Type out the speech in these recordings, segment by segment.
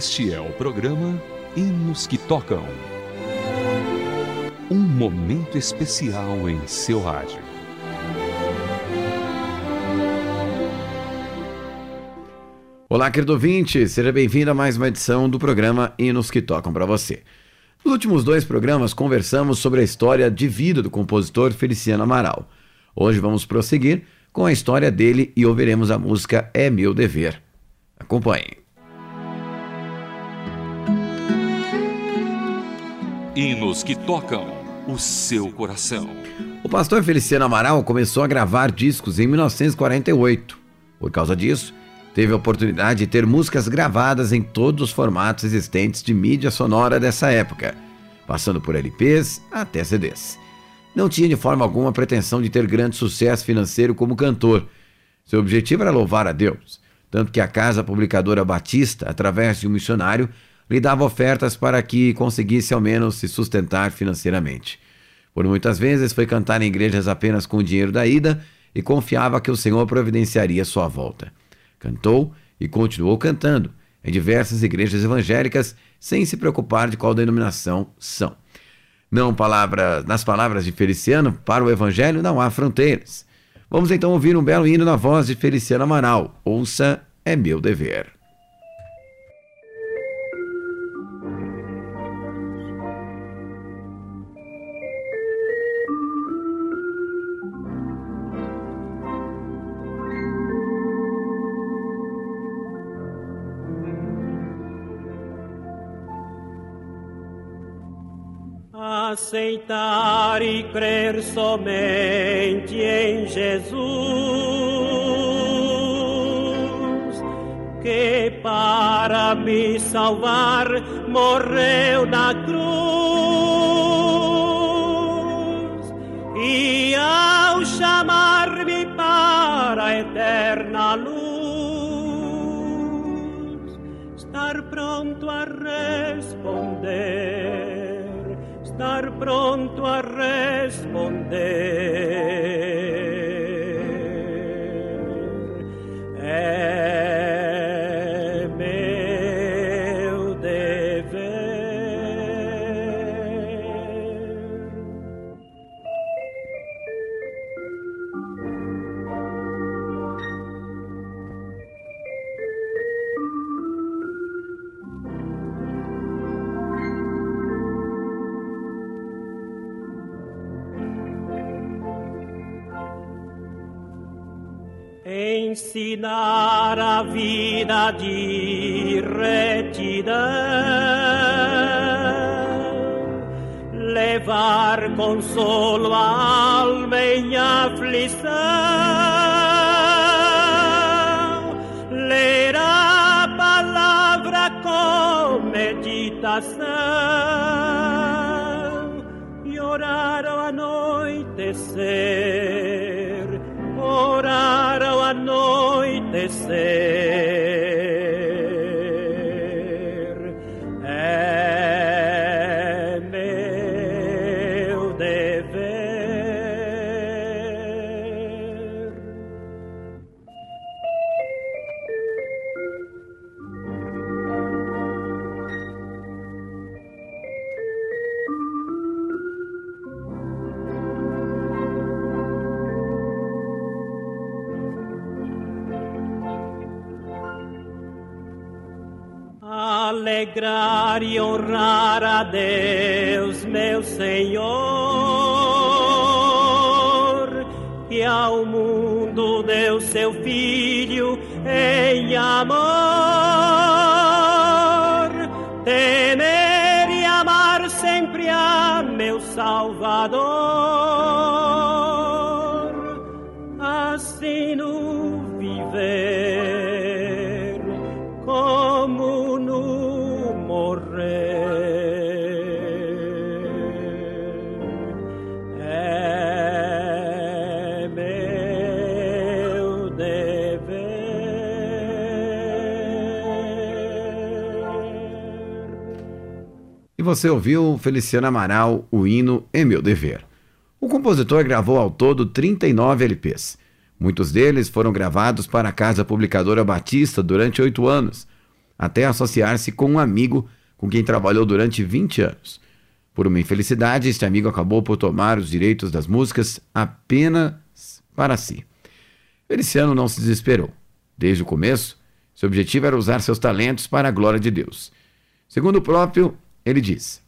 Este é o programa Hinos que Tocam. Um momento especial em seu rádio. Olá, querido ouvinte, seja bem-vindo a mais uma edição do programa Hinos que Tocam para você. Nos últimos dois programas conversamos sobre a história de vida do compositor Feliciano Amaral. Hoje vamos prosseguir com a história dele e ouviremos a música É Meu Dever. Acompanhe. Hinos que tocam o seu coração. O pastor Feliciano Amaral começou a gravar discos em 1948. Por causa disso, teve a oportunidade de ter músicas gravadas em todos os formatos existentes de mídia sonora dessa época, passando por LPs até CDs. Não tinha de forma alguma pretensão de ter grande sucesso financeiro como cantor. Seu objetivo era louvar a Deus, tanto que a casa publicadora Batista, através de um missionário, lhe dava ofertas para que conseguisse ao menos se sustentar financeiramente. Por muitas vezes foi cantar em igrejas apenas com o dinheiro da ida e confiava que o Senhor providenciaria sua volta. Cantou e continuou cantando em diversas igrejas evangélicas, sem se preocupar de qual denominação são. Não palavra, nas palavras de Feliciano, para o evangelho não há fronteiras. Vamos então ouvir um belo hino na voz de Feliciano Amaral. Ouça, é meu dever. Aceitar e crer somente em Jesus, que para me salvar morreu na cruz, day. Ensinar a vida de retidão, levar consolo à alma em aflição, ler a palavra com meditação alegrar e honrar a Deus, meu Senhor, que ao mundo deu seu Filho em amor. Temer e amar sempre a meu Salvador, E você ouviu Feliciano Amaral, o hino É Meu Dever. O compositor gravou ao todo 39 LPs. Muitos deles foram gravados para a Casa Publicadora Batista durante oito anos. até associar-se com um amigo com quem trabalhou durante 20 anos. Por uma infelicidade, este amigo acabou por tomar os direitos das músicas apenas para si. Feliciano não se desesperou. Desde o começo, seu objetivo era usar seus talentos para a glória de Deus. Segundo o próprio, ele diz: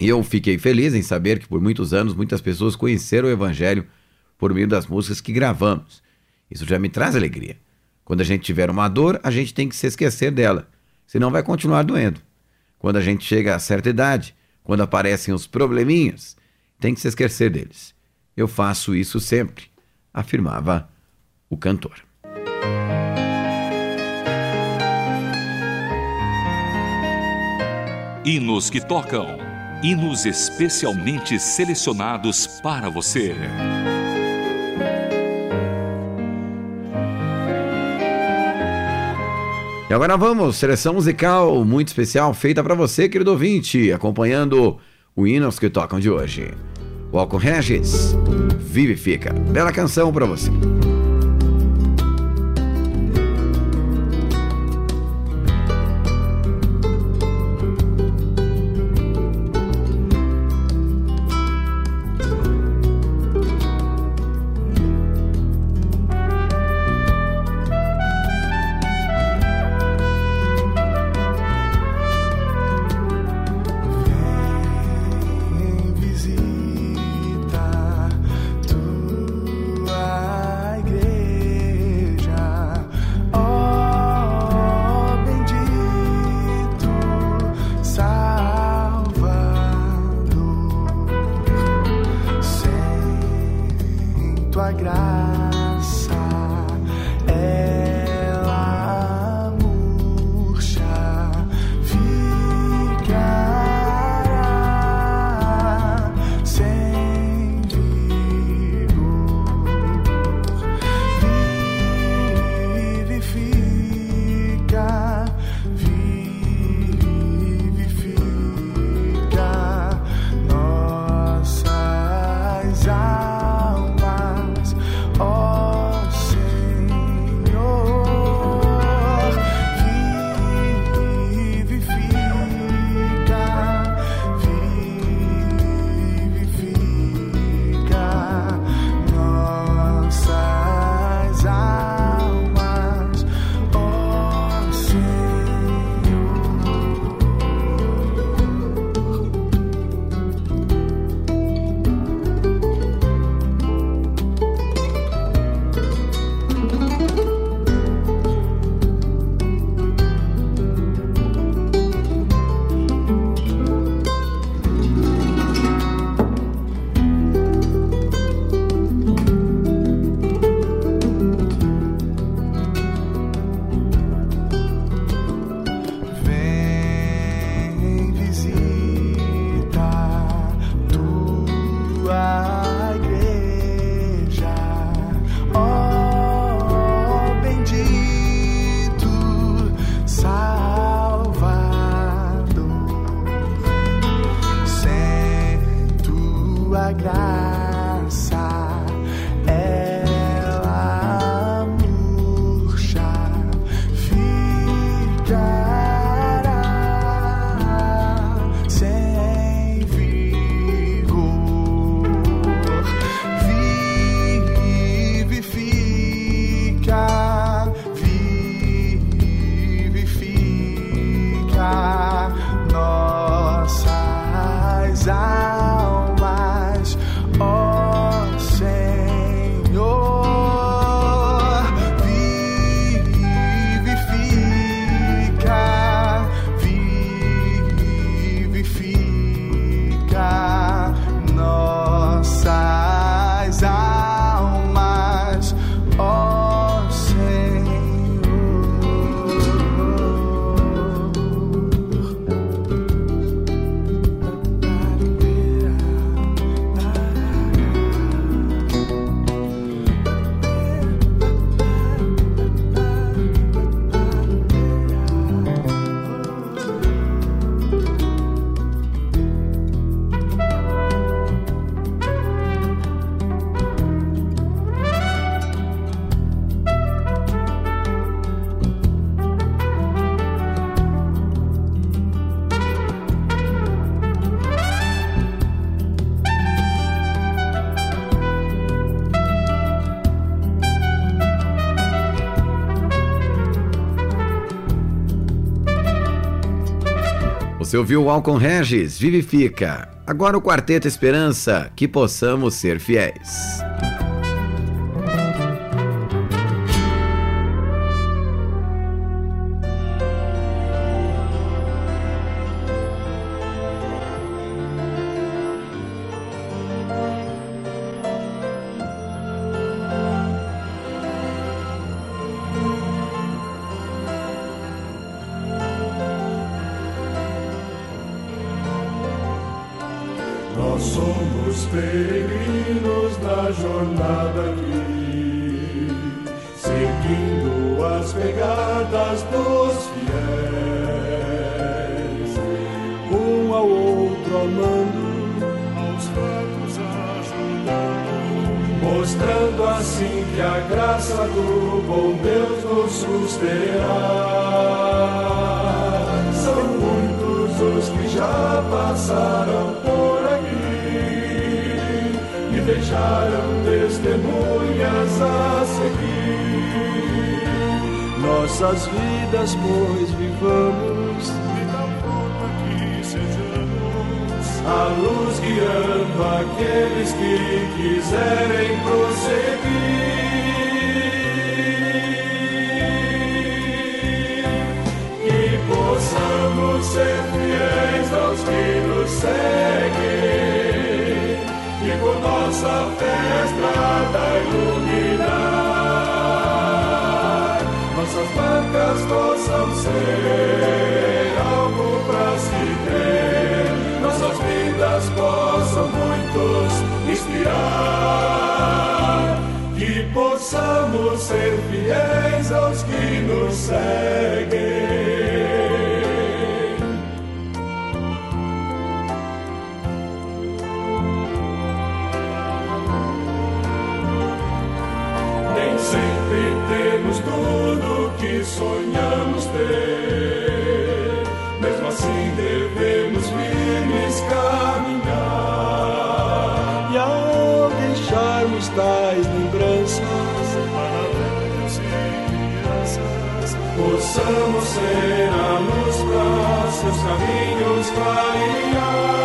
Eu fiquei feliz em saber que por muitos anos muitas pessoas conheceram o Evangelho por meio das músicas que gravamos. Isso já me traz alegria. Quando a gente tiver uma dor, a gente tem que se esquecer dela, senão vai continuar doendo. Quando a gente chega a certa idade, quando aparecem os probleminhas, tem que se esquecer deles. Eu faço isso sempre, afirmava o cantor. Hinos que tocam. Hinos especialmente selecionados para você. E agora vamos, seleção musical muito especial feita para você, querido ouvinte, acompanhando o Hinos que tocam de hoje. Walco Regis, Vivifica. Bela canção para você. Almas, Você ouviu o Alcon Regis, Vivifica. Agora o Quarteto Esperança, que possamos ser fiéis. peregrinos na jornada aqui, seguindo as pegadas dos fiéis, um ao outro amando, aos fracos ajudando, mostrando assim que a graça do bom Deus nos susterá. São muitos os que já passaram testemunhas a seguir. Nossas vidas, pois, vivamos de tal forma que sejamos a luz guiando aqueles que quiserem prosseguir. Que possamos ser fiéis aos que nos seguem por nossa festa dai iluminar. Nossas barcas possam ser algo para se ter, nossas vidas possam muitos inspirar. Que possamos ser fiéis aos que nos servem possamos ser a luz para seus caminhos clarear.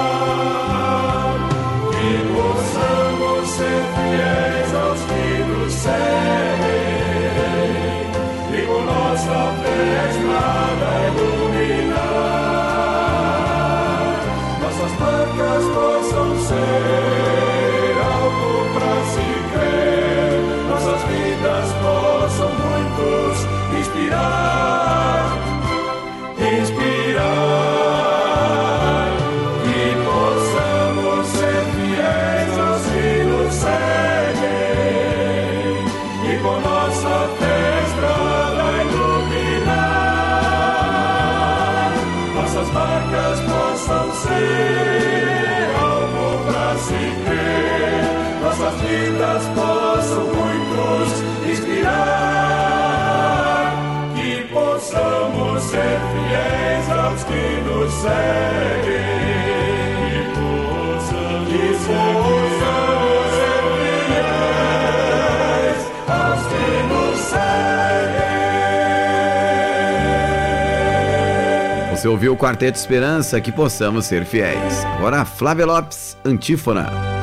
Você ouviu o Quarteto Esperança, que possamos ser fiéis. Agora, Flávia Lopes, antífona.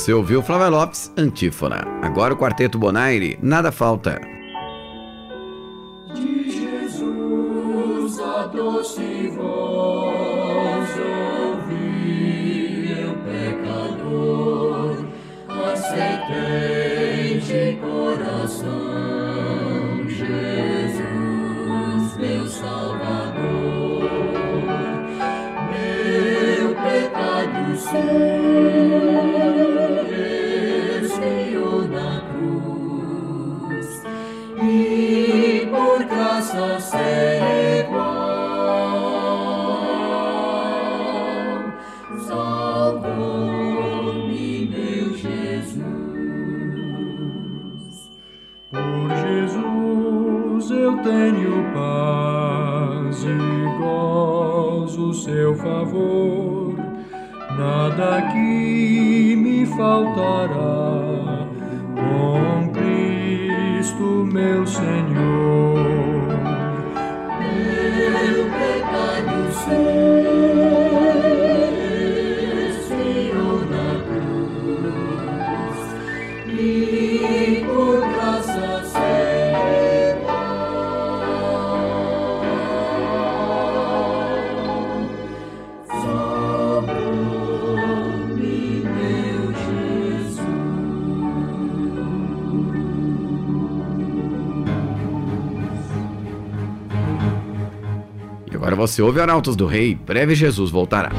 Você ouviu Flávia Lopes, Antífona. Agora o Quarteto Bonaire, Nada Falta. Por graça você ouve Arautos do Rei, breve Jesus voltará.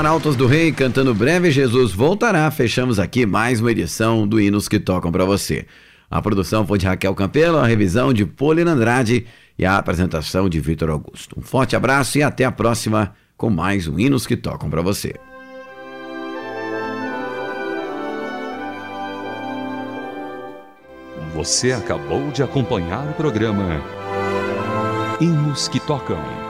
Arautos do Rei cantando Breve Jesus voltará, fechamos aqui mais uma edição do Hinos que Tocam para você. A produção foi de Raquel Campelo, a revisão de Paulina Andrade e a apresentação de Vitor Augusto. Um forte abraço e até a próxima com mais um Hinos que Tocam para você. Você acabou de acompanhar o programa Hinos que Tocam.